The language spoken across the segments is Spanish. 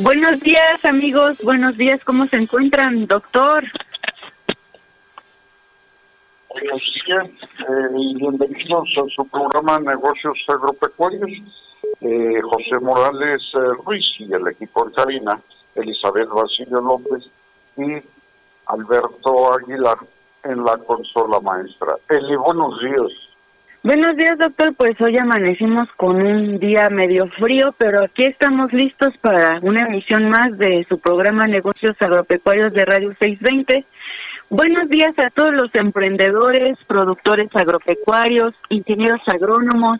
Buenos días, amigos. Buenos días. ¿Cómo se encuentran, doctor? Buenos días eh, y bienvenidos a su programa Negocios Agropecuarios. Eh, José Morales eh, Ruiz y el equipo de Karina, Elizabeth Basilio López y Alberto Aguilar en la consola maestra. Eli, buenos días. Buenos días, doctor. Pues hoy amanecimos con un día medio frío, pero aquí estamos listos para una emisión más de su programa Negocios Agropecuarios de Radio 620. Buenos días a todos los emprendedores, productores agropecuarios, ingenieros agrónomos,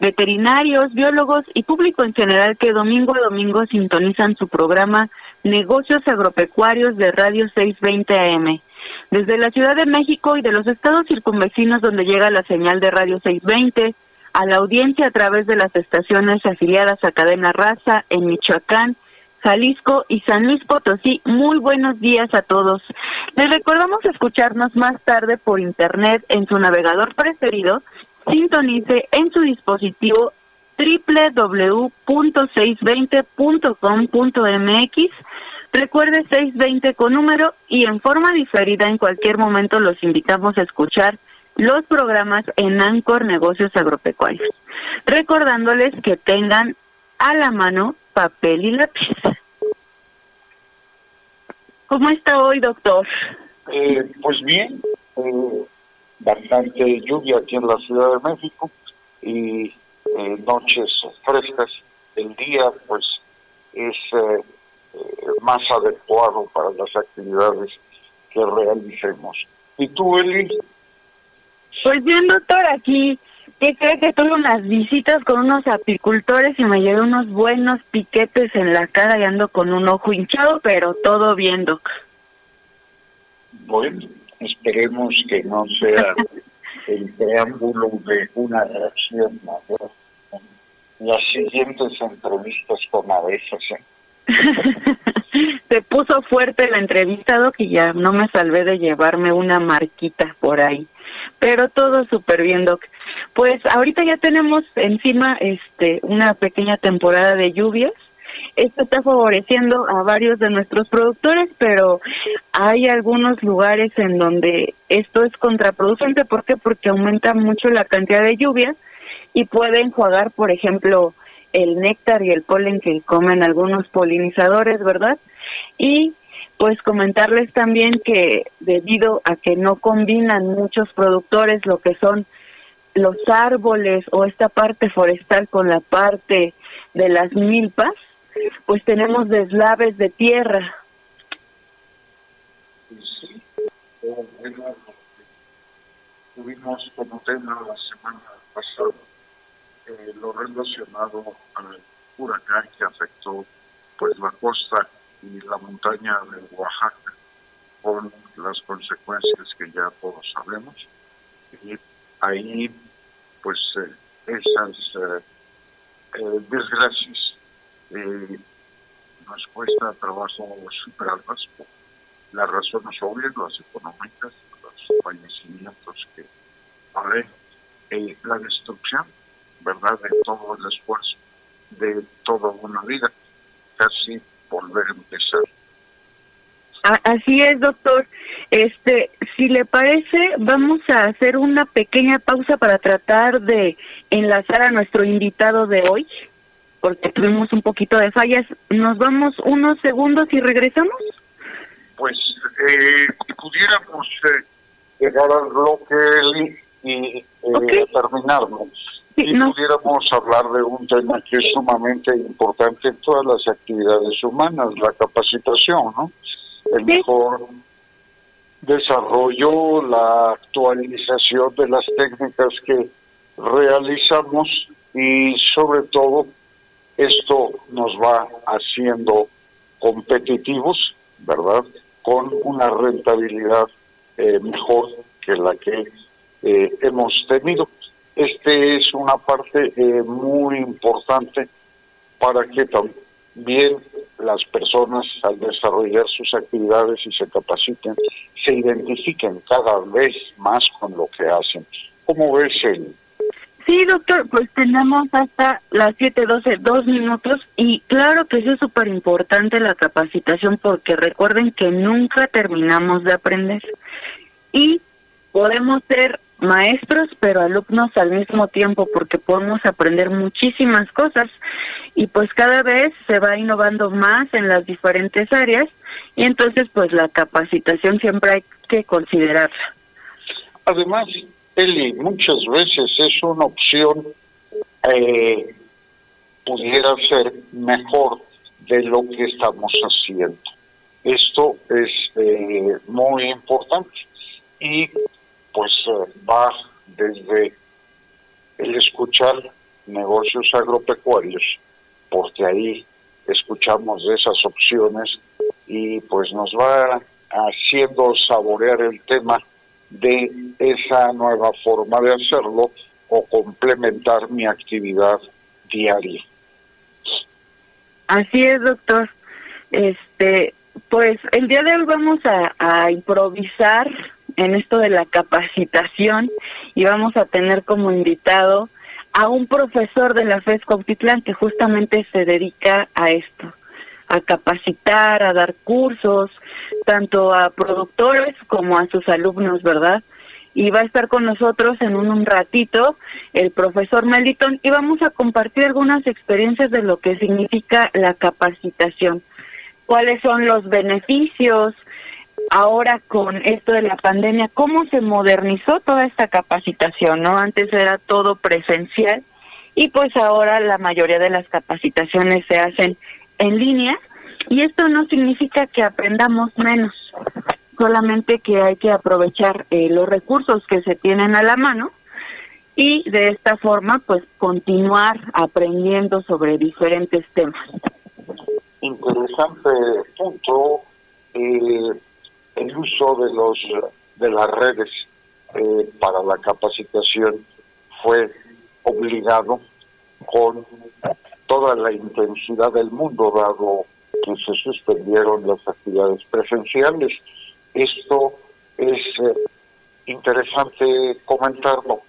veterinarios, biólogos y público en general que domingo a domingo sintonizan su programa Negocios Agropecuarios de Radio 620 AM desde la Ciudad de México y de los estados circunvecinos donde llega la señal de Radio 620, a la audiencia a través de las estaciones afiliadas a Cadena Raza en Michoacán, Jalisco y San Luis Potosí. Muy buenos días a todos. Les recordamos escucharnos más tarde por internet en su navegador preferido. Sintonice en su dispositivo www.620.com.mx Recuerde 620 con número y en forma diferida en cualquier momento los invitamos a escuchar los programas en Ancor Negocios Agropecuarios. Recordándoles que tengan a la mano papel y lápiz. ¿Cómo está hoy, doctor? Eh, pues bien, eh, bastante lluvia aquí en la Ciudad de México y eh, noches frescas. El día, pues, es más adecuado para las actividades que realicemos. ¿Y tú, Eli? Pues bien, doctor, aquí, ¿qué cree que tuve unas visitas con unos apicultores y me llevé unos buenos piquetes en la cara y ando con un ojo hinchado, pero todo bien, doc. Bueno, esperemos que no sea el preámbulo de una reacción mayor. Las siguientes entrevistas con abejas, ¿eh? Se puso fuerte la entrevista, Doc, y ya no me salvé de llevarme una marquita por ahí. Pero todo súper bien, Doc. Pues ahorita ya tenemos encima este una pequeña temporada de lluvias. Esto está favoreciendo a varios de nuestros productores, pero hay algunos lugares en donde esto es contraproducente. ¿Por qué? Porque aumenta mucho la cantidad de lluvias y puede enjuagar, por ejemplo, el néctar y el polen que comen algunos polinizadores, ¿verdad? Y pues comentarles también que debido a que no combinan muchos productores lo que son los árboles o esta parte forestal con la parte de las milpas, pues tenemos deslaves de tierra. Sí, tuvimos como tema la semana pasada eh, lo relacionado al huracán que afectó pues la costa y la montaña de Oaxaca con las consecuencias que ya todos sabemos. Y ahí pues eh, esas eh, desgracias nos cuesta trabajo superarlas por las razones obvias, las económicas, los fallecimientos que hay, eh, la destrucción, ¿verdad?, de todo el esfuerzo, de toda una vida, casi volver a empezar. Así es, doctor. Este, si le parece, vamos a hacer una pequeña pausa para tratar de enlazar a nuestro invitado de hoy, porque tuvimos un poquito de fallas. Nos vamos unos segundos y regresamos. Pues eh, pudiéramos eh, llegar al bloque y eh, terminarnos. Y pudiéramos hablar de un tema que es sumamente importante en todas las actividades humanas, la capacitación, ¿no? el mejor desarrollo, la actualización de las técnicas que realizamos y sobre todo esto nos va haciendo competitivos, ¿verdad? Con una rentabilidad eh, mejor que la que eh, hemos tenido. Este es una parte eh, muy importante para que también las personas al desarrollar sus actividades y se capaciten, se identifiquen cada vez más con lo que hacen. ¿Cómo ves el? Sí, doctor, pues tenemos hasta las 7.12, dos minutos y claro que eso es súper importante la capacitación porque recuerden que nunca terminamos de aprender y podemos ser maestros pero alumnos al mismo tiempo porque podemos aprender muchísimas cosas y pues cada vez se va innovando más en las diferentes áreas y entonces pues la capacitación siempre hay que considerarla. Además, Eli, muchas veces es una opción, eh, pudiera ser mejor de lo que estamos haciendo. Esto es eh, muy importante y pues eh, va desde el escuchar negocios agropecuarios porque ahí escuchamos esas opciones y pues nos va haciendo saborear el tema de esa nueva forma de hacerlo o complementar mi actividad diaria. Así es, doctor. Este, pues el día de hoy vamos a improvisar en esto de la capacitación y vamos a tener como invitado a un profesor de la FES Cautitlán que justamente se dedica a esto, a capacitar, a dar cursos, tanto a productores como a sus alumnos, ¿verdad? Y va a estar con nosotros en un, ratito el profesor Meliton y vamos a compartir algunas experiencias de lo que significa la capacitación, cuáles son los beneficios, ahora con esto de la pandemia, cómo se modernizó toda esta capacitación, ¿no? Antes era todo presencial y pues ahora la mayoría de las capacitaciones se hacen en línea y esto no significa que aprendamos menos, solamente que hay que aprovechar eh, los recursos que se tienen a la mano y de esta forma pues continuar aprendiendo sobre diferentes temas. Interesante punto. Eh, el uso de los de las redes eh, para la capacitación fue obligado con toda la intensidad del mundo dado que se suspendieron las actividades presenciales. Esto es eh, interesante comentarlo.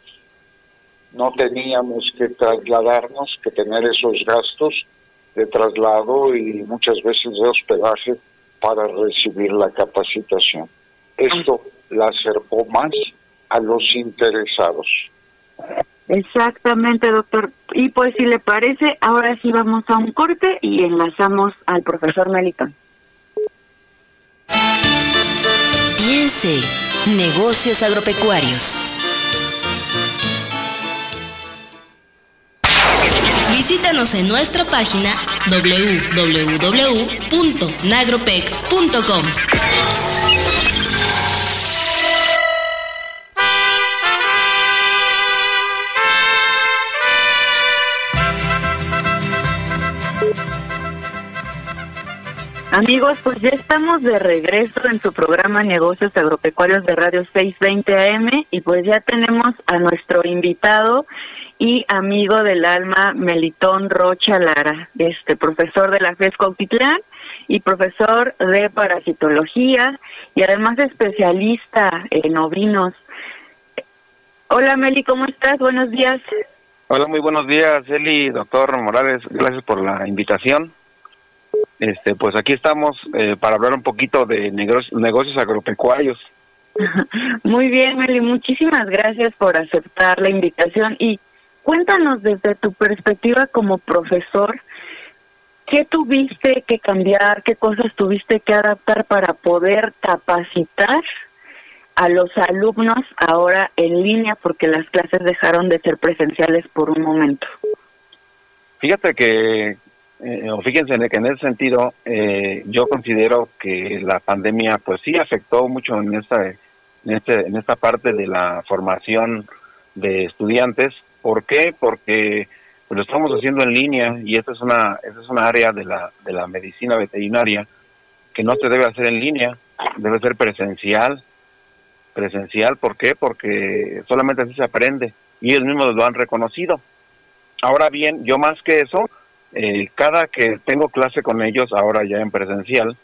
No teníamos que trasladarnos, que tener esos gastos de traslado y muchas veces de hospedaje para recibir la capacitación. Esto la acercó más a los interesados. Exactamente, doctor. Y pues si le parece, ahora sí vamos a un corte y enlazamos al profesor Melitón. Piense, negocios agropecuarios. Visítanos en nuestra página www.nagropec.com. Amigos, pues ya estamos de regreso en su programa Negocios Agropecuarios de Radio 620 AM y pues ya tenemos a nuestro invitado y amigo del alma Melitón Rocha Lara, este profesor de la FES Cautitlán y profesor de parasitología y además especialista en ovinos. Hola Meli, ¿cómo estás? Buenos días. Hola, muy buenos días, Eli, doctor Morales, gracias por la invitación. Este, pues aquí estamos eh, para hablar un poquito de negocios, agropecuarios. Muy bien, Meli, muchísimas gracias por aceptar la invitación y cuéntanos desde tu perspectiva como profesor, ¿qué tuviste que cambiar, qué cosas tuviste que adaptar para poder capacitar a los alumnos ahora en línea porque las clases dejaron de ser presenciales por un momento? Fíjate que eh, fíjense que en ese sentido eh, yo considero que la pandemia pues sí afectó mucho en esta en este en esta parte de la formación de estudiantes ¿por qué? porque pues, lo estamos haciendo en línea y esta es una esta es una área de la de la medicina veterinaria que no se debe hacer en línea debe ser presencial presencial ¿por qué? porque solamente así se aprende y ellos mismos lo han reconocido ahora bien yo más que eso eh, cada que tengo clase con ellos, ahora ya en presencial,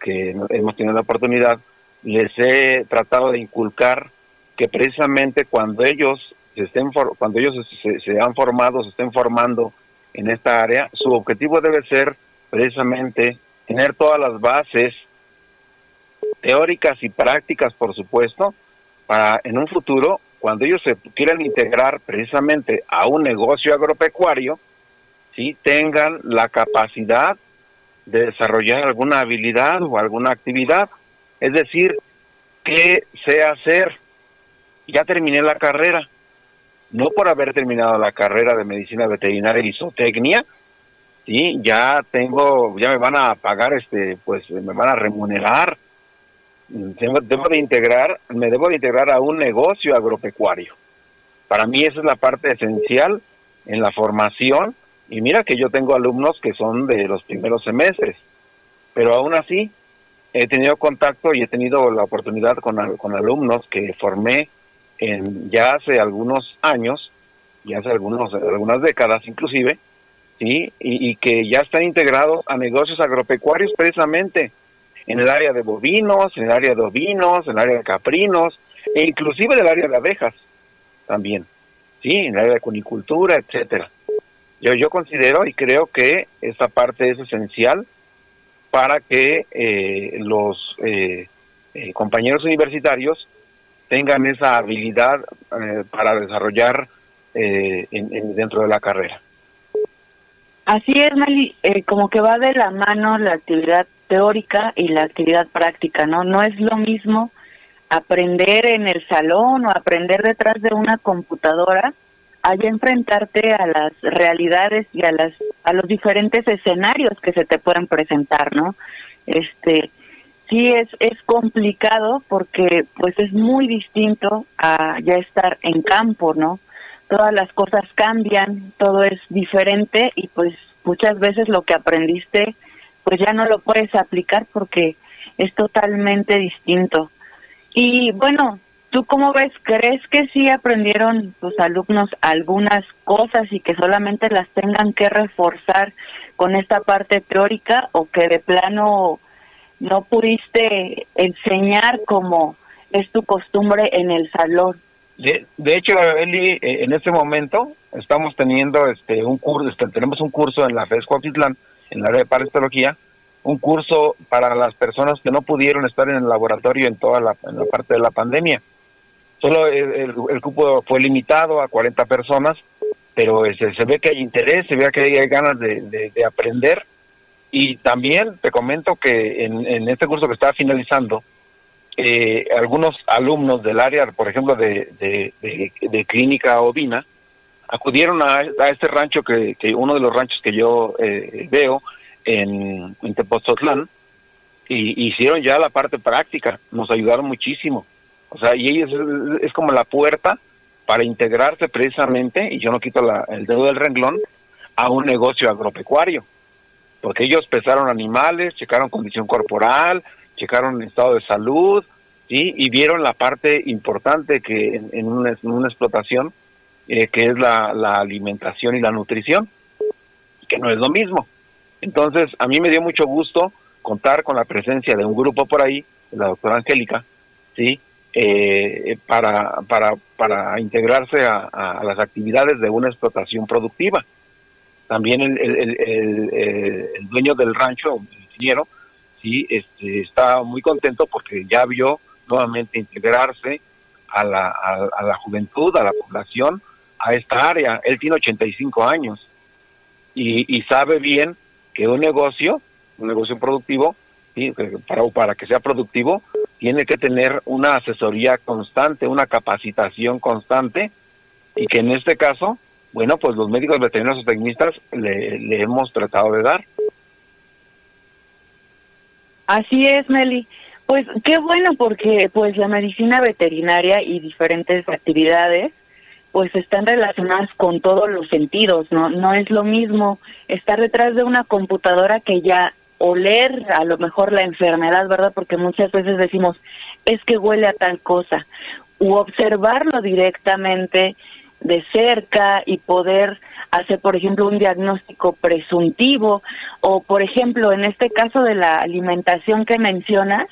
que hemos tenido la oportunidad, les he tratado de inculcar que precisamente cuando ellos se estén cuando ellos se, han formado, se estén formando en esta área, su objetivo debe ser precisamente tener todas las bases teóricas y prácticas, por supuesto, para en un futuro, cuando ellos se quieran integrar precisamente a un negocio agropecuario, ¿sí? tengan la capacidad de desarrollar alguna habilidad o alguna actividad. Es decir, ¿qué sé hacer? Ya terminé la carrera. No por haber terminado la carrera de medicina veterinaria y zootecnia, sí, ya tengo, ya me van a pagar, este, pues me van a remunerar. Debo, debo de integrar, me debo de integrar a un negocio agropecuario. Para mí esa es la parte esencial en la formación y mira que yo tengo alumnos que son de los primeros semestres, pero aún así he tenido contacto y he tenido la oportunidad con, con alumnos que formé en ya hace algunos años, ya hace algunos, algunas décadas inclusive, ¿sí? y, que ya están integrados a negocios agropecuarios precisamente en el área de bovinos, en el área de ovinos, en el área de caprinos, e inclusive en el área de abejas también, sí, en el área de cunicultura, etcétera. Yo, yo considero y creo que esta parte es esencial para que eh, los eh, eh, compañeros universitarios tengan esa habilidad para desarrollar en, dentro de la carrera. Así es, Mali, como que va de la mano la actividad teórica y la actividad práctica, ¿no? No es lo mismo aprender en el salón o aprender detrás de una computadora hay enfrentarte a las realidades y a las a los diferentes escenarios que se te pueden presentar, ¿no? Este sí es es complicado porque pues es muy distinto a ya estar en campo, ¿no? Todas las cosas cambian, todo es diferente y pues muchas veces lo que aprendiste pues ya no lo puedes aplicar porque es totalmente distinto. Y bueno, ¿Tú cómo ves? ¿Crees que sí aprendieron tus alumnos algunas cosas y que solamente las tengan que reforzar con esta parte teórica o que de plano no pudiste enseñar como es tu costumbre en el salón? De, de hecho, Eli, eh, en este momento estamos teniendo este un curso, este, tenemos un curso en la FES Cuautitlán, en la área de parasitología, un curso para las personas que no pudieron estar en el laboratorio en toda la, parte de la pandemia. Solo el, cupo fue limitado a 40 personas, pero se, se, ve que hay interés, se ve que hay ganas de, aprender. Y también te comento que en, este curso que está finalizando, eh, algunos alumnos del área, por ejemplo, de, de, clínica ovina, acudieron a, este rancho, que, que, uno de los ranchos que yo eh, veo en, en Tepoztlán, y hicieron ya la parte práctica, nos ayudaron muchísimo. O sea, y ellos es, como la puerta para integrarse precisamente, y yo no quito el dedo del renglón, a un negocio agropecuario. Porque ellos pesaron animales, checaron condición corporal, checaron estado de salud, y vieron la parte importante que en, una, explotación eh, que es la, alimentación y la nutrición, que no es lo mismo. Entonces, a mí me dio mucho gusto contar con la presencia de un grupo por ahí, la doctora Angélica, ¿sí? Eh, para integrarse a, las actividades de una explotación productiva. También el, el, dueño del rancho, el ingeniero, sí, este, está muy contento porque ya vio nuevamente integrarse a la, a, la juventud, a la población, a esta área. Él tiene 85 años y, y sabe bien que un negocio, un negocio productivo, para, para que sea productivo, tiene que tener una asesoría constante, una capacitación constante, y que en este caso, bueno, pues los médicos veterinarios o tecnistas le, hemos tratado de dar. Así es, Meli. Pues qué bueno porque pues la medicina veterinaria y diferentes actividades pues están relacionadas con todos los sentidos, ¿no? No es lo mismo estar detrás de una computadora que ya oler a lo mejor la enfermedad, ¿verdad? Porque muchas veces decimos, es que huele a tal cosa, u observarlo directamente de cerca y poder hacer, por ejemplo, un diagnóstico presuntivo, o por ejemplo, en este caso de la alimentación que mencionas,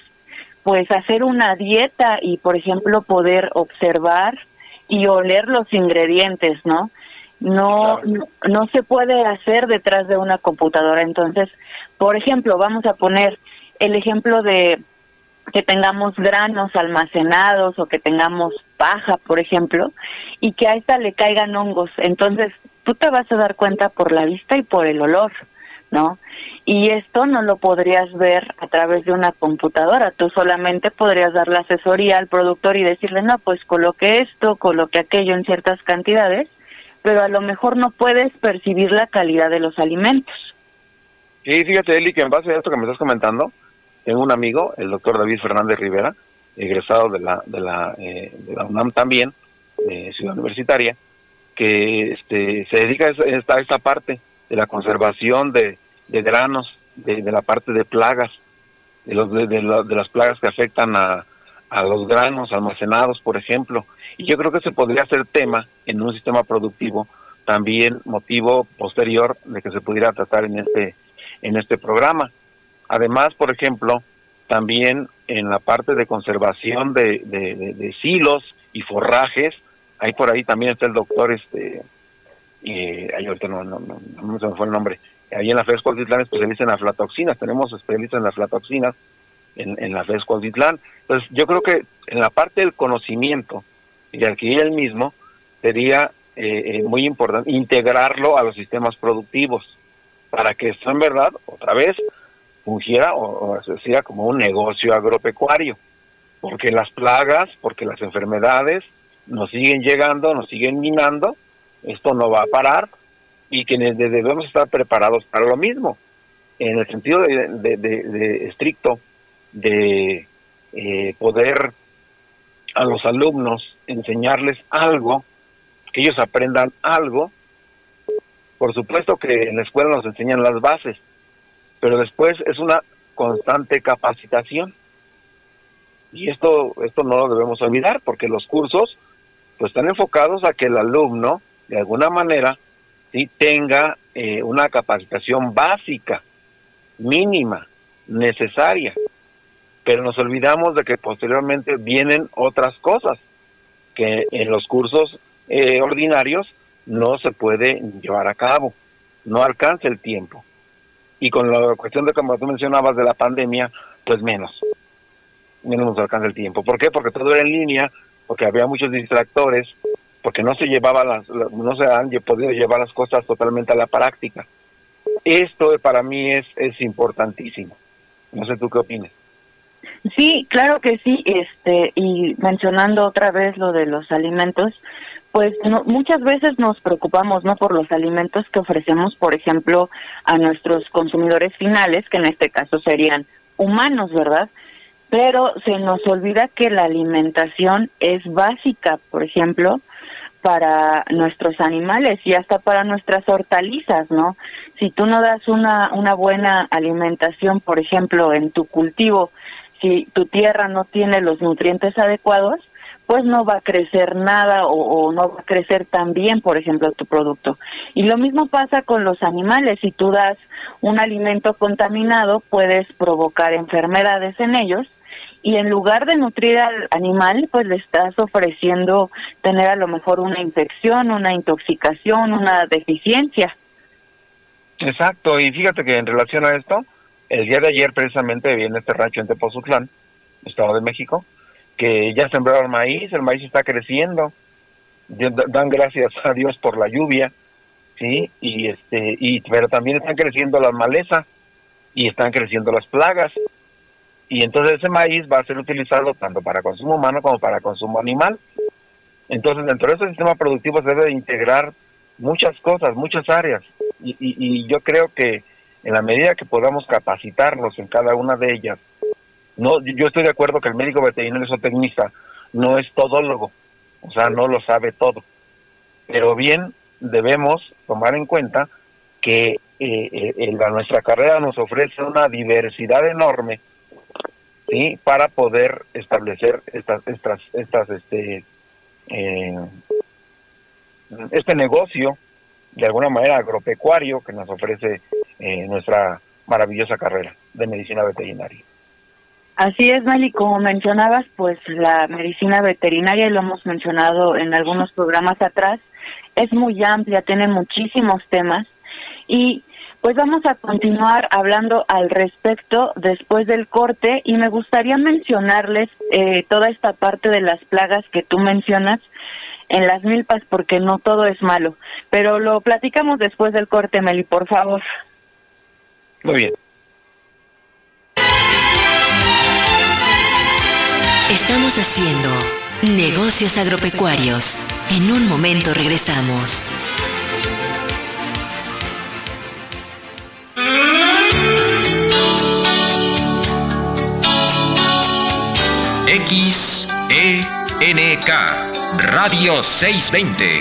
pues hacer una dieta y, por ejemplo, poder observar y oler los ingredientes, ¿no? No, no, se puede hacer detrás de una computadora. Entonces, por ejemplo, vamos a poner el ejemplo de que tengamos granos almacenados o que tengamos paja, por ejemplo, y que a esta le caigan hongos. Entonces, tú te vas a dar cuenta por la vista y por el olor, ¿no? Y esto no lo podrías ver a través de una computadora, tú solamente podrías dar la asesoría al productor y decirle, no, pues coloque esto, coloque aquello en ciertas cantidades, pero a lo mejor no puedes percibir la calidad de los alimentos. Sí, fíjate, Eli, que en base a esto que me estás comentando, tengo un amigo, el doctor David Fernández Rivera, egresado de la, de la, eh, de la UNAM también, Ciudad Universitaria, que este, se dedica a esta, a esta parte de la conservación de, granos, de, la parte de plagas, de, los, de, las plagas que afectan a, a los granos almacenados, por ejemplo. Y yo creo que se podría hacer tema en un sistema productivo, también motivo posterior de que se pudiera tratar en este, en este programa. Además, por ejemplo, también en la parte de conservación de, de, silos y forrajes, ahí por ahí también está el doctor, este, eh, ahorita no, no, se me fue el nombre, ahí en la FES Cuautitlán especialistas en aflatoxinas, tenemos especialistas en aflatoxinas en, en la FES. Entonces, yo creo que en la parte del conocimiento y adquirir el mismo, sería eh, eh, muy importante integrarlo a los sistemas productivos para que esto en verdad, otra vez, fungiera o, o como un negocio agropecuario. Porque las plagas, porque las enfermedades nos siguen llegando, nos siguen minando, esto no va a parar y que debemos estar preparados para lo mismo, en el sentido de, estricto de eh, poder a los alumnos enseñarles algo, que ellos aprendan algo. Por supuesto que en la escuela nos enseñan las bases, pero después es una constante capacitación. Y esto, esto no lo debemos olvidar, porque los cursos pues están enfocados a que el alumno, de alguna manera, sí tenga eh, una capacitación básica, mínima, necesaria. Pero nos olvidamos de que posteriormente vienen otras cosas que en los cursos eh, ordinarios no se puede llevar a cabo, no alcanza el tiempo. Y con la cuestión de como tú mencionabas de la pandemia, pues menos, menos nos alcanza el tiempo. ¿Por qué? Porque todo era en línea, porque había muchos distractores, porque no se llevaba las, no se han podido llevar las cosas totalmente a la práctica. Esto para mí es, es importantísimo. No sé tú qué opinas. Sí, claro que sí, este y mencionando otra vez lo de los alimentos, pues muchas veces nos preocupamos no por los alimentos que ofrecemos, por ejemplo, a nuestros consumidores finales, que en este caso serían humanos, ¿verdad? Pero se nos olvida que la alimentación es básica, por ejemplo, para nuestros animales y hasta para nuestras hortalizas, ¿no? Si tú no das una, una buena alimentación, por ejemplo, en tu cultivo, si tu tierra no tiene los nutrientes adecuados, pues no va a crecer nada o, no va a crecer tan bien, por ejemplo, tu producto. Y lo mismo pasa con los animales. Si tú das un alimento contaminado, puedes provocar enfermedades en ellos y en lugar de nutrir al animal, pues le estás ofreciendo tener a lo mejor una infección, una intoxicación, una deficiencia. Exacto, y fíjate que en relación a esto, el día de ayer precisamente viene este rancho en Tepozutlán, Estado de México, que ya sembraron maíz, el maíz está creciendo, dan gracias a Dios por la lluvia, sí, y este, y pero también están creciendo las malezas y están creciendo las plagas, y entonces ese maíz va a ser utilizado tanto para consumo humano como para consumo animal. Entonces dentro de ese sistema productivo se debe integrar muchas cosas, muchas áreas, y, y yo creo que en la medida que podamos capacitarnos en cada una de ellas, no, yo estoy de acuerdo que el médico veterinario zootecnista no es todólogo, o sea, no lo sabe todo, pero bien debemos tomar en cuenta que eh, eh nuestra carrera nos ofrece una diversidad enorme para poder establecer estas estas estas este eh, este negocio de alguna manera agropecuario que nos ofrece nuestra maravillosa carrera de medicina veterinaria. Así es, Meli, como mencionabas, pues la medicina veterinaria, y lo hemos mencionado en algunos programas atrás, es muy amplia, tiene muchísimos temas y pues vamos a continuar hablando al respecto después del corte y me gustaría mencionarles eh, toda esta parte de las plagas que tú mencionas en las milpas porque no todo es malo. Pero lo platicamos después del corte, Meli, por favor. Muy bien. Estamos haciendo negocios agropecuarios. En un momento regresamos. XENK Radio 620.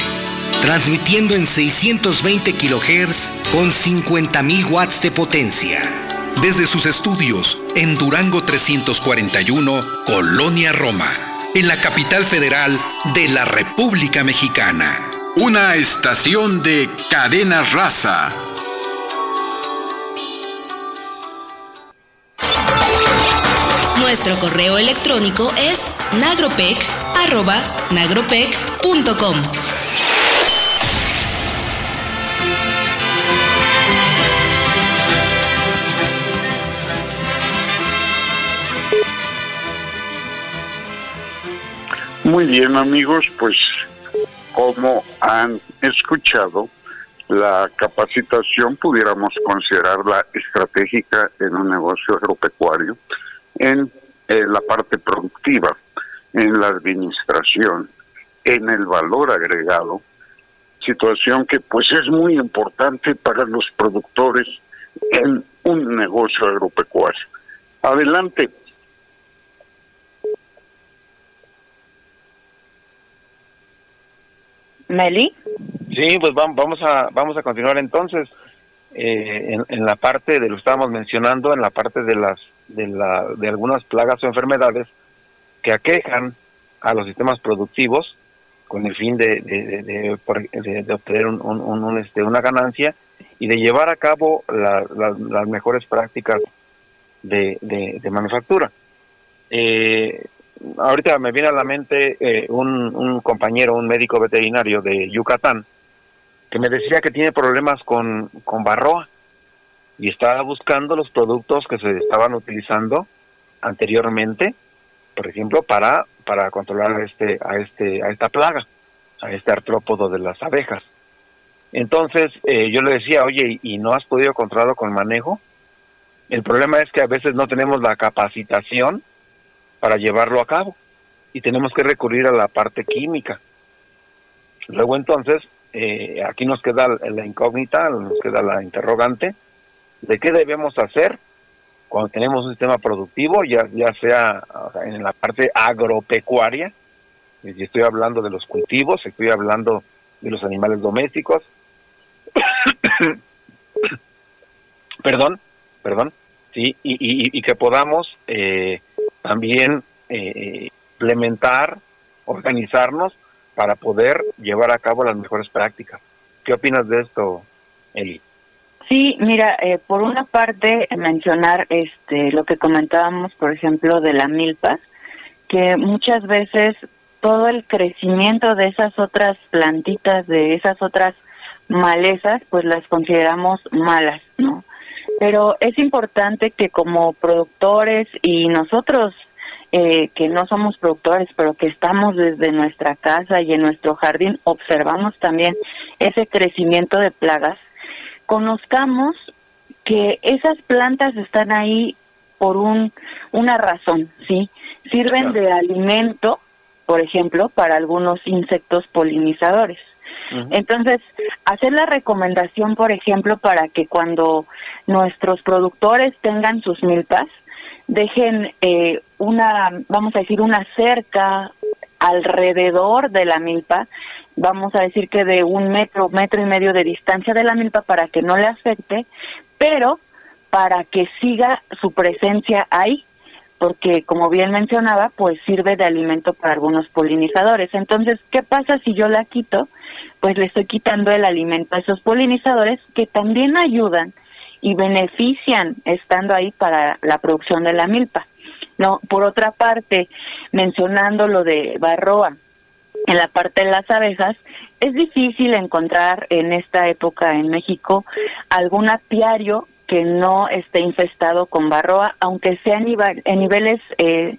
Transmitiendo en 620 kHz con 50.000 watts de potencia. Desde sus estudios en Durango 341, Colonia Roma, en la capital federal de la República Mexicana. Una estación de cadena raza. Nuestro correo electrónico es nagropec.com Muy bien amigos, pues como han escuchado, la capacitación pudiéramos considerarla estratégica en un negocio agropecuario en eh, la parte productiva en la administración, en el valor agregado, situación que pues es muy importante para los productores en un negocio agropecuario. Adelante. Meli. Sí, pues vamos a vamos a continuar entonces eh, en, en, la parte de lo estábamos mencionando en la parte de las de la de algunas plagas o enfermedades que aquejan a los sistemas productivos con el fin de, de, obtener un, este, una ganancia y de llevar a cabo las mejores prácticas de, manufactura. Eh, ahorita me viene a la mente eh, un, compañero, un médico veterinario de Yucatán, que me decía que tiene problemas con, con barroa y estaba buscando los productos que se estaban utilizando anteriormente por ejemplo, para, para controlar a, este, a, este, a esta plaga, a este artrópodo de las abejas. Entonces eh, yo le decía, oye, ¿y no has podido controlarlo con manejo? El problema es que a veces no tenemos la capacitación para llevarlo a cabo. Y tenemos que recurrir a la parte química. Luego entonces, eh, aquí nos queda la incógnita, nos queda la interrogante de qué debemos hacer cuando tenemos un sistema productivo, ya, ya sea en la parte agropecuaria, y estoy hablando de los cultivos, estoy hablando de los animales domésticos, perdón, perdón, sí, y, y, que podamos eh, también eh, implementar organizarnos para poder llevar a cabo las mejores prácticas. ¿Qué opinas de esto, Eli? Sí, mira, eh, por una parte mencionar este lo que comentábamos, por ejemplo, de la milpa, que muchas veces todo el crecimiento de esas otras plantitas, de esas otras malezas, pues las consideramos malas, ¿no? Pero es importante que como productores y nosotros eh, que no somos productores, pero que estamos desde nuestra casa y en nuestro jardín, observamos también ese crecimiento de plagas, conozcamos que esas plantas están ahí por un, una razón, ¿sí? Sirven de alimento, por ejemplo, para algunos insectos polinizadores. Entonces, hacer la recomendación, por ejemplo, para que cuando nuestros productores tengan sus milpas, dejen eh, una, vamos a decir, una cerca alrededor de la milpa, vamos a decir que de un metro, metro y medio de distancia de la milpa para que no le afecte, pero para que siga su presencia ahí, porque como bien mencionaba, pues sirve de alimento para algunos polinizadores. Entonces, ¿qué pasa si yo la quito? Pues le estoy quitando el alimento a esos polinizadores que también ayudan y benefician estando ahí para la producción de la milpa. No, por otra parte, mencionando lo de Barroa, en la parte de las abejas, es difícil encontrar en esta época en México algún apiario que no esté infestado con barroa, aunque sea en, niveles eh,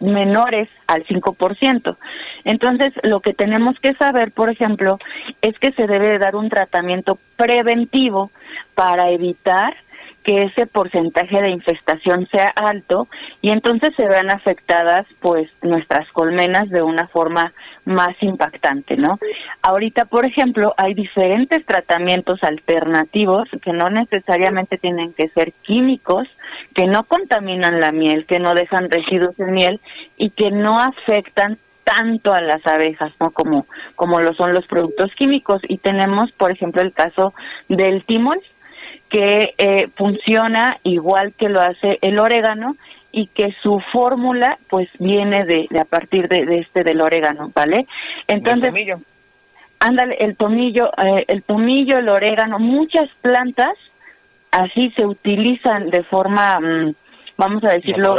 menores al 5%. Entonces, lo que tenemos que saber, por ejemplo, es que se debe dar un tratamiento preventivo para evitar que ese porcentaje de infestación sea alto y entonces se vean afectadas pues nuestras colmenas de una forma más impactante, ¿no? Ahorita, por ejemplo, hay diferentes tratamientos alternativos que no necesariamente tienen que ser químicos, que no contaminan la miel, que no dejan residuos de miel y que no afectan tanto a las abejas, ¿no? Como, como lo son los productos químicos. Y tenemos, por ejemplo, el caso del timón, que eh, funciona igual que lo hace el orégano y que su fórmula pues viene de, a partir de, este del orégano, ¿vale? Entonces, el tomillo. ándale, el tomillo, eh, el tomillo, el orégano, muchas plantas así se utilizan de forma, mm, vamos a decirlo,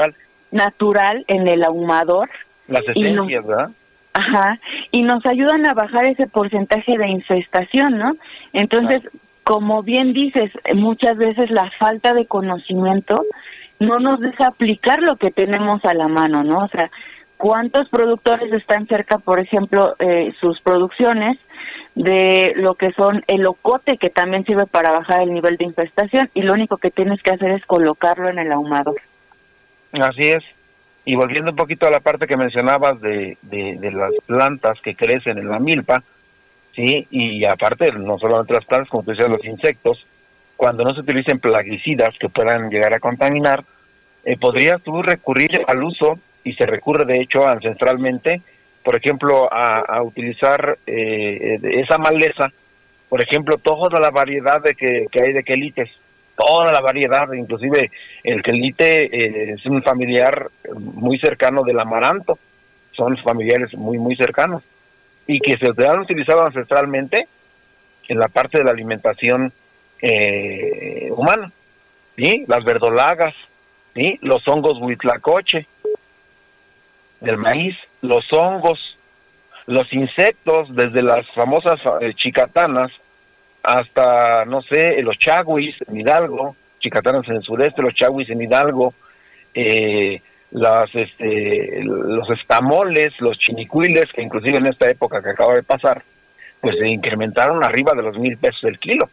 natural, en el ahumador. Las esencias, ¿verdad? Ajá, y nos ayudan a bajar ese porcentaje de infestación, ¿no? Entonces, como bien dices, muchas veces la falta de conocimiento no nos deja aplicar lo que tenemos a la mano, ¿no? O sea, ¿cuántos productores están cerca, por ejemplo, eh, sus producciones de lo que son el ocote, que también sirve para bajar el nivel de infestación, y lo único que tienes que hacer es colocarlo en el ahumador? Así es. Y volviendo un poquito a la parte que mencionabas de, de, de las plantas que crecen en la milpa, ¿sí? Y aparte, no solamente las plantas, como tú decías, los insectos, cuando no se utilicen plaguicidas que puedan llegar a contaminar, eh, podrías tú recurrir al uso, y se recurre de hecho ancestralmente, por ejemplo, a, utilizar eh, esa maleza, por ejemplo, toda la variedad de que, hay de quelites, toda la variedad, inclusive el quelite eh, es un familiar muy cercano del amaranto, son familiares muy, muy cercanos y que se han utilizado ancestralmente en la parte de la alimentación eh, humana, ¿sí? Las verdolagas, ¿sí? Los hongos huitlacoche del maíz, los hongos, los insectos, desde las famosas eh, chicatanas hasta, no sé, los chaguis en Hidalgo, chicatanas en el sureste, los chaguis en Hidalgo, eh, las este los estamoles, los chinicuiles, que inclusive en esta época que acaba de pasar, pues se incrementaron arriba de los mil pesos el kilo.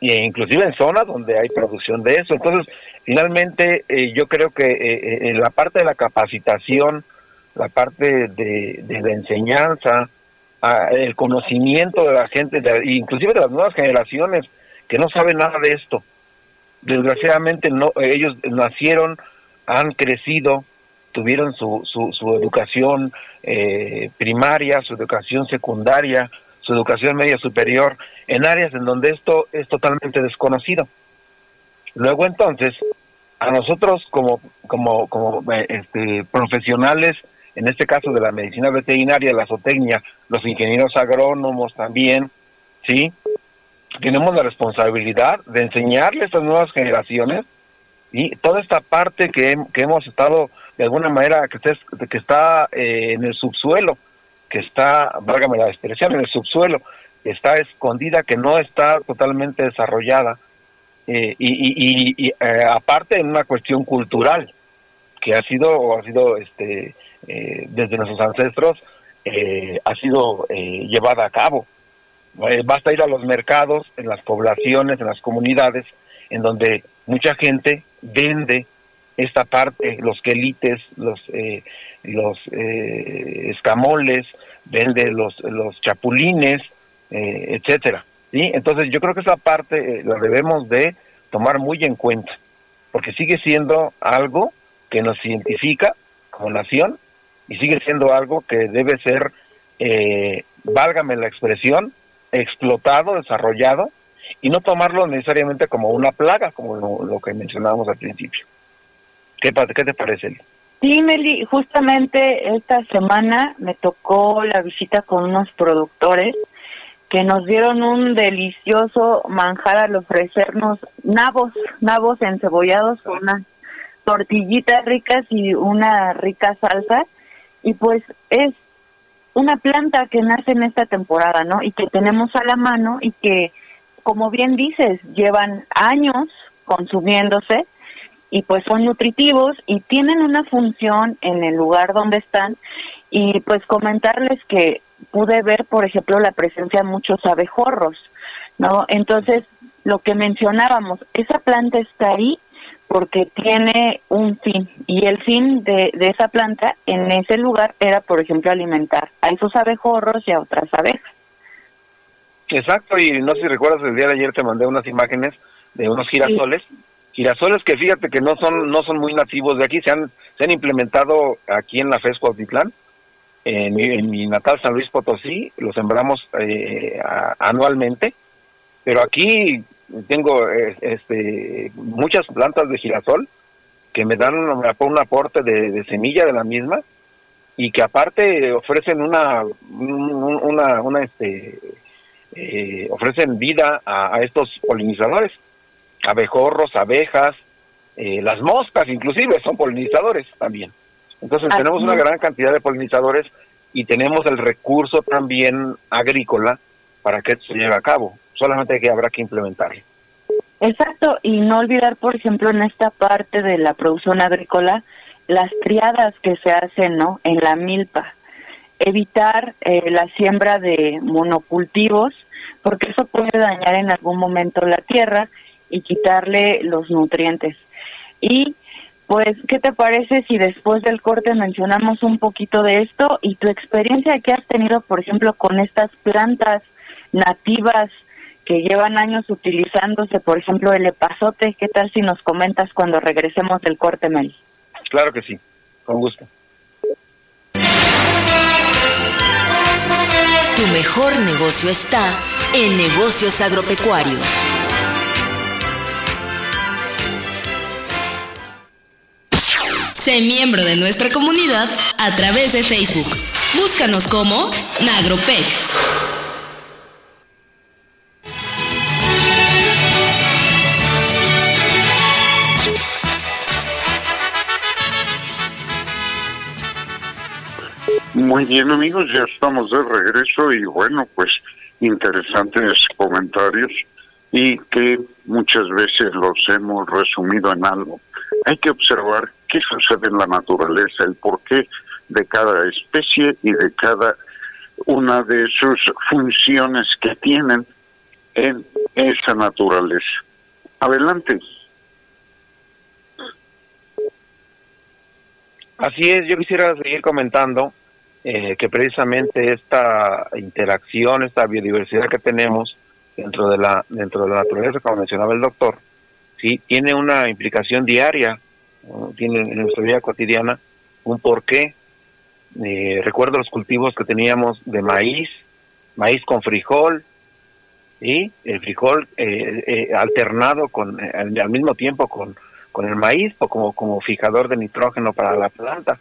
Y inclusive en zonas donde hay producción de eso. Entonces, finalmente, eh, yo creo que eh, eh, la parte de la capacitación, la parte de, la enseñanza, el conocimiento de la gente, inclusive de las nuevas generaciones que no saben nada de esto. Desgraciadamente, no ellos nacieron han crecido, tuvieron su, su, educación eh, primaria, su educación secundaria, su educación media superior, en áreas en donde esto es totalmente desconocido. Luego entonces, a nosotros como, como, como eh, este, profesionales en este caso de la medicina veterinaria, la zootecnia, los ingenieros agrónomos también, ¿sí? Tenemos la responsabilidad de enseñarle a estas nuevas generaciones y toda esta parte que, hemos estado de alguna manera que está, que está eh, en el subsuelo, que está, válgame la expresión, en el subsuelo, que está escondida, que no está totalmente desarrollada, eh, y, y, eh, aparte en una cuestión cultural, que ha sido, ha sido este, desde nuestros ancestros, ha sido llevada a cabo. basta ir a los mercados, en las poblaciones, en las comunidades, en donde mucha gente vende esta parte, los quelites, los eh, los eh, escamoles, vende los los chapulines, eh, etcétera. ¿sí? Entonces yo creo que esa parte la debemos de tomar muy en cuenta, porque sigue siendo algo que nos identifica como nación y sigue siendo algo que debe ser, válgame la expresión, explotado, desarrollado y no tomarlo necesariamente como una plaga, como lo, que mencionábamos al principio. ¿Qué, ¿Qué te parece? Sí, Meli, justamente esta semana me tocó la visita con unos productores que nos dieron un delicioso manjar al ofrecernos nabos, nabos encebollados con unas tortillitas ricas y una rica salsa. Y pues es una planta que nace en esta temporada, ¿no? Y que tenemos a la mano y que como bien dices, llevan años consumiéndose y pues son nutritivos y tienen una función en el lugar donde están y pues comentarles que pude ver, por ejemplo, la presencia de muchos abejorros, ¿no? Entonces, lo que mencionábamos, esa planta está ahí porque tiene un fin y el fin de, de esa planta en ese lugar era, por ejemplo, alimentar a esos abejorros y a otras abejas. Exacto, y no sé si recuerdas, el día de ayer te mandé unas imágenes de unos girasoles, girasoles que fíjate que no son no son muy nativos de aquí, se han se han implementado aquí en la FESCO Altitlán, en mi, en mi natal San Luis Potosí, los sembramos eh, anualmente, pero aquí tengo eh, este muchas plantas de girasol que me dan un, aporte de, de semilla de la misma y que aparte ofrecen una una una este eh, ofrecen vida a, estos polinizadores, abejorros, abejas, eh, las moscas inclusive son polinizadores también. Entonces tenemos una gran cantidad de polinizadores y tenemos el recurso también agrícola para que esto se lleve a cabo. Solamente que habrá que implementarlo. Exacto, y no olvidar, por ejemplo, en esta parte de la producción agrícola, las triadas que se hacen, ¿no? En la milpa evitar eh, la siembra de monocultivos, porque eso puede dañar en algún momento la tierra y quitarle los nutrientes. Y pues, ¿qué te parece si después del corte mencionamos un poquito de esto y tu experiencia que has tenido, por ejemplo, con estas plantas nativas que llevan años utilizándose, por ejemplo, el epazote? ¿Qué tal si nos comentas cuando regresemos del corte, Mel? Claro que sí, con gusto. Tu mejor negocio está en negocios agropecuarios. Sé miembro de nuestra comunidad a través de Facebook. Búscanos como Nagropec. Muy bien amigos, ya estamos de regreso y bueno, pues interesantes comentarios y que muchas veces los hemos resumido en algo. Hay que observar qué sucede en la naturaleza, el porqué de cada especie y de cada una de sus funciones que tienen en esa naturaleza. Adelante. Así es, yo quisiera seguir comentando eh, que precisamente esta interacción, esta biodiversidad que tenemos dentro de la dentro de la naturaleza, como mencionaba el doctor, sí tiene una implicación diaria, tiene en nuestra vida cotidiana un porqué. Eh, recuerdo los cultivos que teníamos de maíz, maíz con frijol, y el frijol eh, eh alternado con al, mismo tiempo con, con el maíz o como, como fijador de nitrógeno para la planta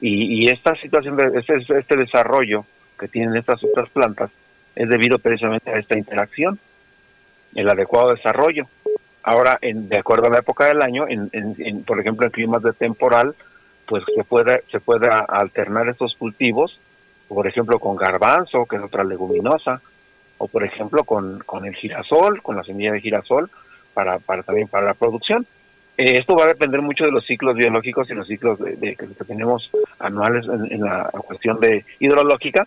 Y, esta situación, este, este desarrollo que tienen estas otras plantas es debido precisamente a esta interacción, el adecuado desarrollo. Ahora, en, de acuerdo a la época del año, en, por ejemplo, en climas de temporal, pues se puede, se puede alternar estos cultivos, por ejemplo, con garbanzo, que es otra leguminosa, o por ejemplo con, con el girasol, con la semilla de girasol, para, para también para la producción. Eh, esto va a depender mucho de los ciclos biológicos y los ciclos de, que tenemos anuales en, la cuestión de hidrológica,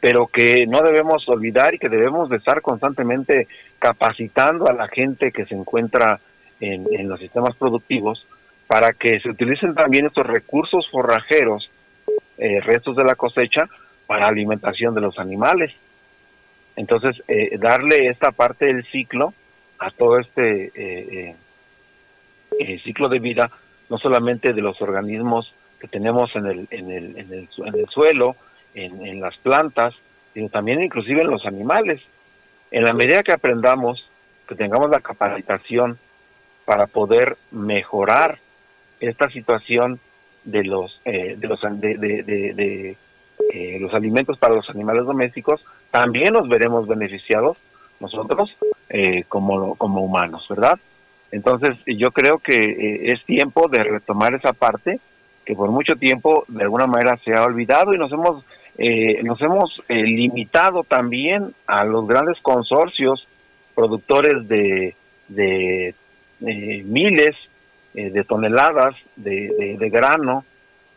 pero que no debemos olvidar y que debemos de estar constantemente capacitando a la gente que se encuentra en, en los sistemas productivos para que se utilicen también estos recursos forrajeros, eh, restos de la cosecha, para alimentación de los animales. Entonces, eh, darle esta parte del ciclo a todo este eh, eh, ciclo de vida, no solamente de los organismos que tenemos en el, en el, en el, en el suelo, en, las plantas, sino también inclusive en los animales. En la medida que aprendamos, que tengamos la capacitación para poder mejorar esta situación de los de los de, de, de, los alimentos para los animales domésticos, también nos veremos beneficiados nosotros eh, como, como humanos, ¿verdad? Entonces yo creo que eh, es tiempo de retomar esa parte que por mucho tiempo de alguna manera se ha olvidado y nos hemos eh, nos hemos limitado también a los grandes consorcios productores de, de miles de toneladas de, de, grano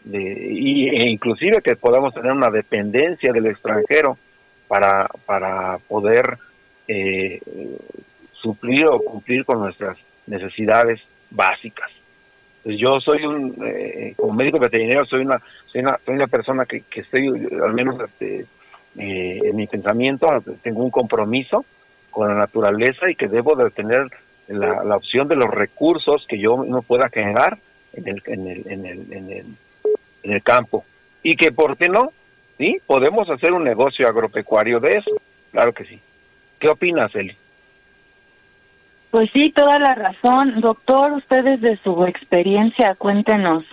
de, y, e inclusive que podamos tener una dependencia del extranjero para, para poder eh, suplir o cumplir con nuestras necesidades básicas. Pues yo soy un, eh, como médico veterinario, soy una, soy una, soy una persona que, que estoy, al menos este, eh, en mi pensamiento, tengo un compromiso con la naturaleza y que debo de tener la, la opción de los recursos que yo no pueda generar en el, en el, en el, en el, en el campo. Y que, ¿por qué no? ¿sí? Podemos hacer un negocio agropecuario de eso, claro que sí. ¿Qué opinas, Eli? Pues sí, toda la razón. Doctor, ustedes de su experiencia, cuéntenos.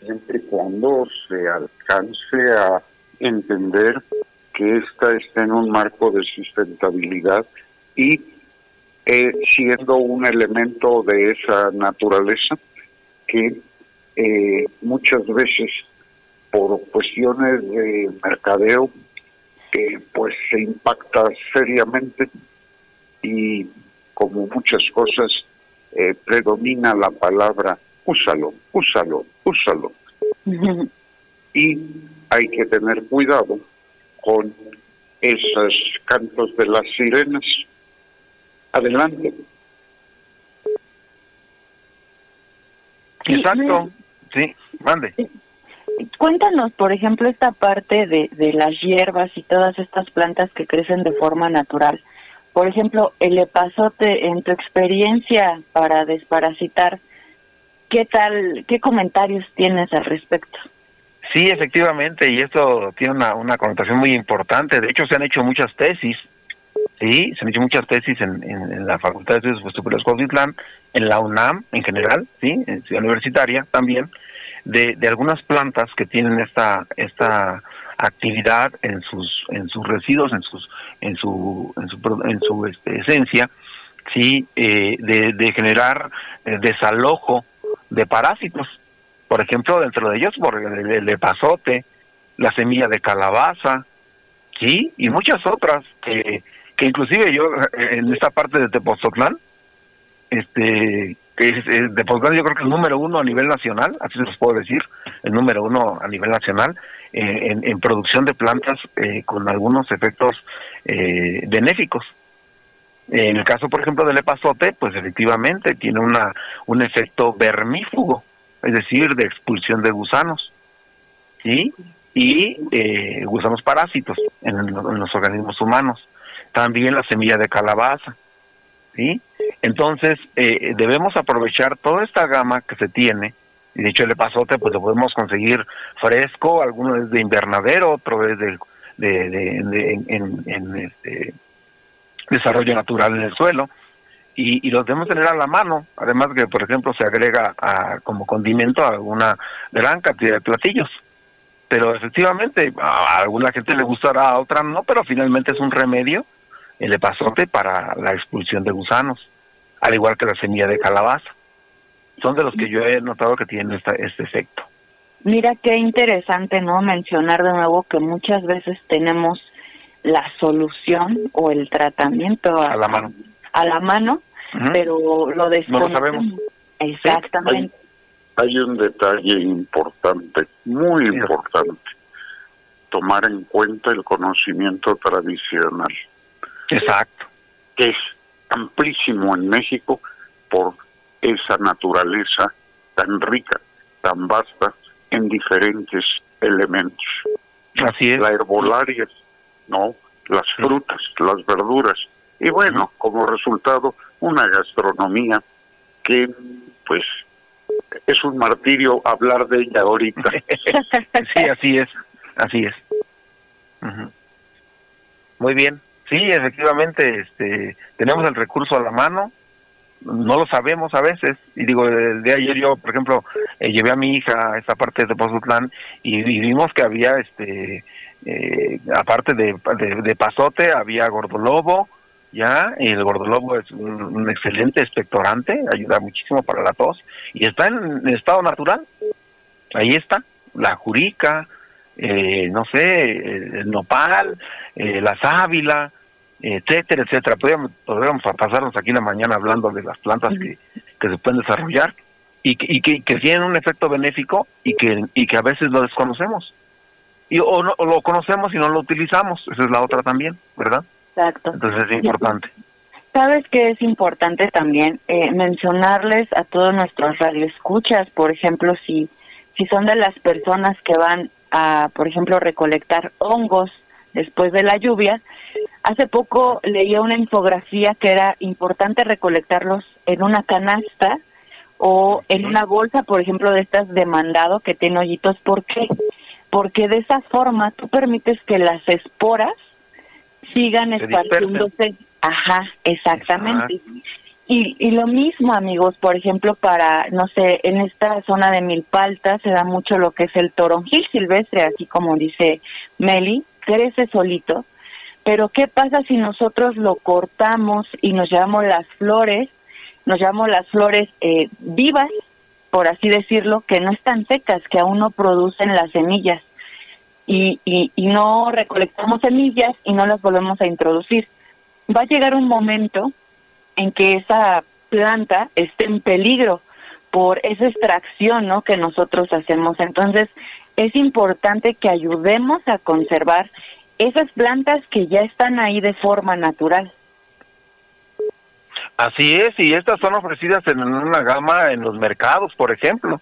Siempre cuando se alcance a entender que esta está en un marco de sustentabilidad y eh, siendo un elemento de esa naturaleza que eh, muchas veces por cuestiones de mercadeo eh, pues se impacta seriamente y como muchas cosas eh, predomina la palabra úsalo, úsalo, úsalo. y hay que tener cuidado con esos cantos de las sirenas adelante. Exacto, sí, mande. Cuéntanos, por ejemplo, esta parte de, de las hierbas y todas estas plantas que crecen de forma natural. Por ejemplo, el epazote, en tu experiencia para desparasitar, ¿qué tal, qué comentarios tienes al respecto? Sí, efectivamente, y esto tiene una, una connotación muy importante. De hecho, se han hecho muchas tesis Sí, se han hecho muchas tesis en, en, la Facultad de Estudios Superiores Cuautitlán, en la UNAM en general, sí, en Ciudad Universitaria también, de, de algunas plantas que tienen esta esta actividad en sus en sus residuos, en sus en su en su en su este, esencia, sí, eh, de, de generar eh, desalojo de parásitos. Por ejemplo, dentro de ellos, por el, el epazote, la semilla de calabaza, sí, y muchas otras que que inclusive yo en esta parte de Tepoztlán, este, que es, de Tepoztlán yo creo que es el número uno a nivel nacional, así los puedo decir, el número uno a nivel nacional eh, en, producción de plantas eh, con algunos efectos eh, benéficos. En el caso, por ejemplo, del epazote, pues efectivamente tiene una un efecto vermífugo, es decir, de expulsión de gusanos, ¿sí? Y gusanos parásitos en los organismos humanos también la semilla de calabaza. ¿Sí? Entonces, eh, debemos aprovechar toda esta gama que se tiene. Y de hecho, el epazote, pues lo podemos conseguir fresco, alguno es de invernadero, otro es de, de, en, este, desarrollo natural en el suelo. y, los debemos tener a la mano. Además que, por ejemplo, se agrega a, como condimento a una gran cantidad de platillos. Pero efectivamente, a alguna gente le gustará, a otra no, pero finalmente es un remedio, el epazote, para la expulsión de gusanos, al igual que la semilla de calabaza. Son de los que yo he notado que tienen este efecto. Mira qué interesante, ¿no? Mencionar de nuevo que muchas veces tenemos la solución o el tratamiento a, la mano, a la mano pero lo desconocemos. No sabemos. Exactamente. Hay, un detalle importante, muy importante, tomar en cuenta el conocimiento tradicional. Exacto. Que es amplísimo en México por esa naturaleza tan rica, tan vasta en diferentes elementos. Así es. La herbolaria, ¿no? Las frutas, las verduras. Y bueno, como resultado, una gastronomía que, pues, es un martirio hablar de ella ahorita. sí, así es, así es. Muy bien. Sí, efectivamente, este, tenemos el recurso a la mano, no lo sabemos a veces. Y digo, el de ayer yo, por ejemplo, eh, llevé a mi hija a esa parte de Pozutlán y, vimos que había, este, eh, aparte de, de, pasote, había gordolobo, ya, el gordolobo es un, excelente expectorante, ayuda muchísimo para la tos y está en, estado natural. Ahí está, la jurica, eh, no sé, el, nopal, eh, la sábila, etcétera, etcétera. Podríamos, podríamos pasarnos aquí la mañana hablando de las plantas que, que se pueden desarrollar y, que, y que, tienen un efecto benéfico y que, y que a veces lo desconocemos. Y, o, no, o lo conocemos y no lo utilizamos, esa es la otra también, ¿verdad? Exacto. Entonces es importante. ¿Sabes qué es importante también? Eh, mencionarles a todos nuestros radioescuchas, por ejemplo, si, si son de las personas que van a, por ejemplo, recolectar hongos después de la lluvia, hace poco leía una infografía que era importante recolectarlos en una canasta o en una bolsa, por ejemplo, de estas de mandado que tiene hoyitos. ¿Por qué? Porque de esa forma tú permites que las esporas sigan esparciéndose. Ajá, exactamente. Y, y lo mismo, amigos, por ejemplo, para, no sé, en esta zona de Milpalta se da mucho lo que es el toronjil silvestre, así como dice Meli, crece solito. Pero ¿qué pasa si nosotros lo cortamos y nos llevamos las flores, nos llevamos las flores eh, vivas, por así decirlo, que no están secas, que aún no producen las semillas? y, y, no recolectamos semillas y no las volvemos a introducir. Va a llegar un momento en que esa planta esté en peligro por esa extracción ¿no? que nosotros hacemos. Entonces, es importante que ayudemos a conservar esas plantas que ya están ahí de forma natural. Así es, y estas son ofrecidas en una gama en los mercados, por ejemplo.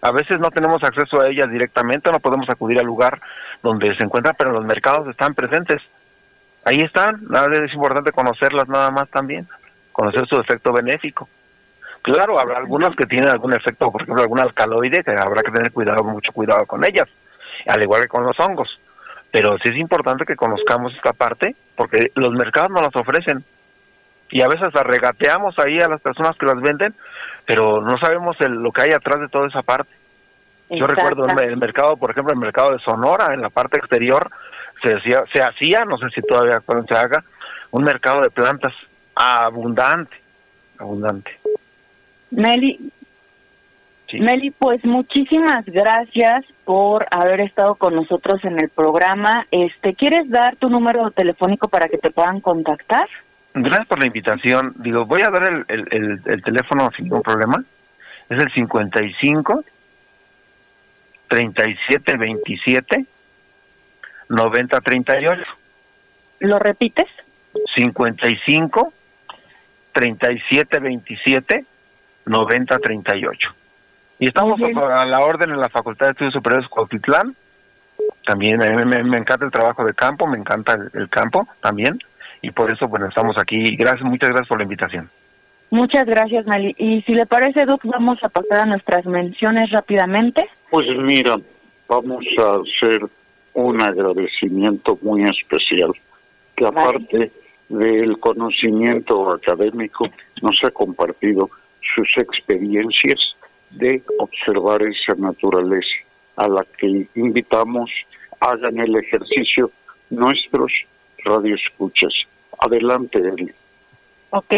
A veces no tenemos acceso a ellas directamente, no podemos acudir al lugar donde se encuentran, pero los mercados están presentes. Ahí están, es importante conocerlas nada más también, conocer su efecto benéfico. Claro, habrá algunas que tienen algún efecto, por ejemplo, algún alcaloide, que habrá que tener cuidado, mucho cuidado con ellas, al igual que con los hongos. Pero sí es importante que conozcamos esta parte, porque los mercados no las ofrecen. Y a veces las regateamos ahí a las personas que las venden, pero no sabemos lo que hay atrás de toda esa parte. Yo recuerdo el, el, mercado, por ejemplo, el mercado de Sonora, en la parte exterior, se, hacía, se hacía, no sé si todavía se haga, un mercado de plantas abundante, abundante. Meli, Meli, pues muchísimas gracias por haber estado con nosotros en el programa. Este, ¿quieres dar tu número telefónico para que te puedan contactar? Gracias por la invitación. Digo, voy a dar el, el, el, teléfono sin ningún problema. Es el 55 37 27 90 38. ¿Lo repites? 55 37 27 90 38. Y estamos a la orden en la Facultad de Estudios Superiores Cuautitlán. También me, me, encanta el trabajo de campo, me encanta el campo también y por eso bueno estamos aquí. Gracias, muchas gracias por la invitación. Muchas gracias, Mali. Y si le parece, Doc, vamos a pasar a nuestras menciones rápidamente. Pues mira, vamos a hacer un agradecimiento muy especial, que aparte del conocimiento académico nos ha compartido sus experiencias de observar esa naturaleza a la que invitamos hagan el ejercicio nuestros radioescuchas. Adelante, Eli. Ok.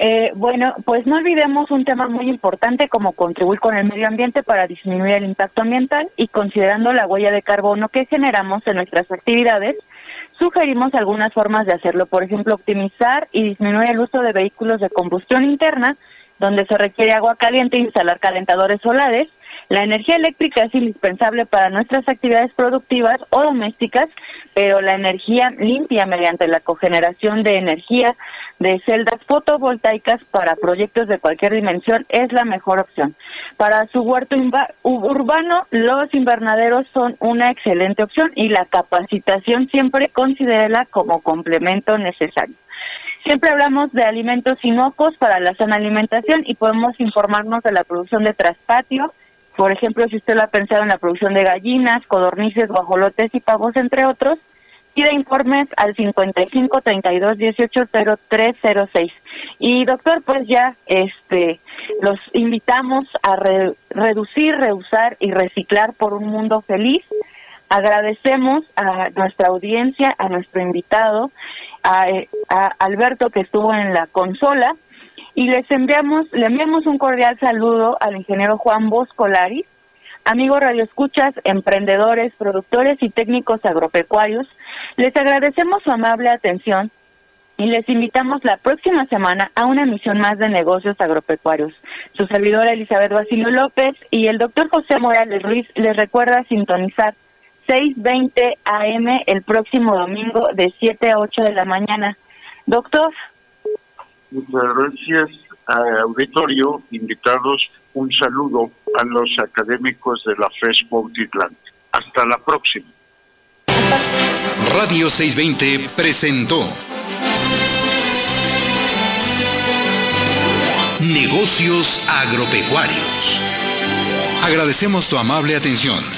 Eh, bueno, pues no olvidemos un tema muy importante como contribuir con el medio ambiente para disminuir el impacto ambiental y considerando la huella de carbono que generamos en nuestras actividades, sugerimos algunas formas de hacerlo. Por ejemplo, optimizar y disminuir el uso de vehículos de combustión interna, donde se requiere agua caliente instalar calentadores solares, la energía eléctrica es indispensable para nuestras actividades productivas o domésticas, pero la energía limpia mediante la cogeneración de energía de celdas fotovoltaicas para proyectos de cualquier dimensión es la mejor opción. Para su huerto urbano, los invernaderos son una excelente opción y la capacitación siempre considérela como complemento necesario. Siempre hablamos de alimentos inocuos para la sana alimentación y podemos informarnos de la producción de traspatio, por ejemplo, si usted lo ha pensado en la producción de gallinas, codornices, guajolotes y pavos, entre otros, pide informes al 55 32 18 0306. Y doctor, pues ya este los invitamos a reducir, reusar y reciclar por un mundo feliz. Agradecemos a nuestra audiencia, a nuestro invitado, a, Alberto que estuvo en la consola y les enviamos, le enviamos un cordial saludo al ingeniero Juan Boscolaris, amigos radioescuchas, emprendedores, productores y técnicos agropecuarios. Les agradecemos su amable atención y les invitamos la próxima semana a una emisión más de negocios agropecuarios. Su servidora Elizabeth Basilio López y el doctor José Morales Ruiz les recuerda sintonizar 6.20 AM el próximo domingo de 7 a 8 de la mañana. Doctor, Muchas gracias, auditorio, invitados, un saludo a los académicos de la FES Titlán. Hasta la próxima. Radio 620 presentó Negocios Agropecuarios. Agradecemos tu amable atención.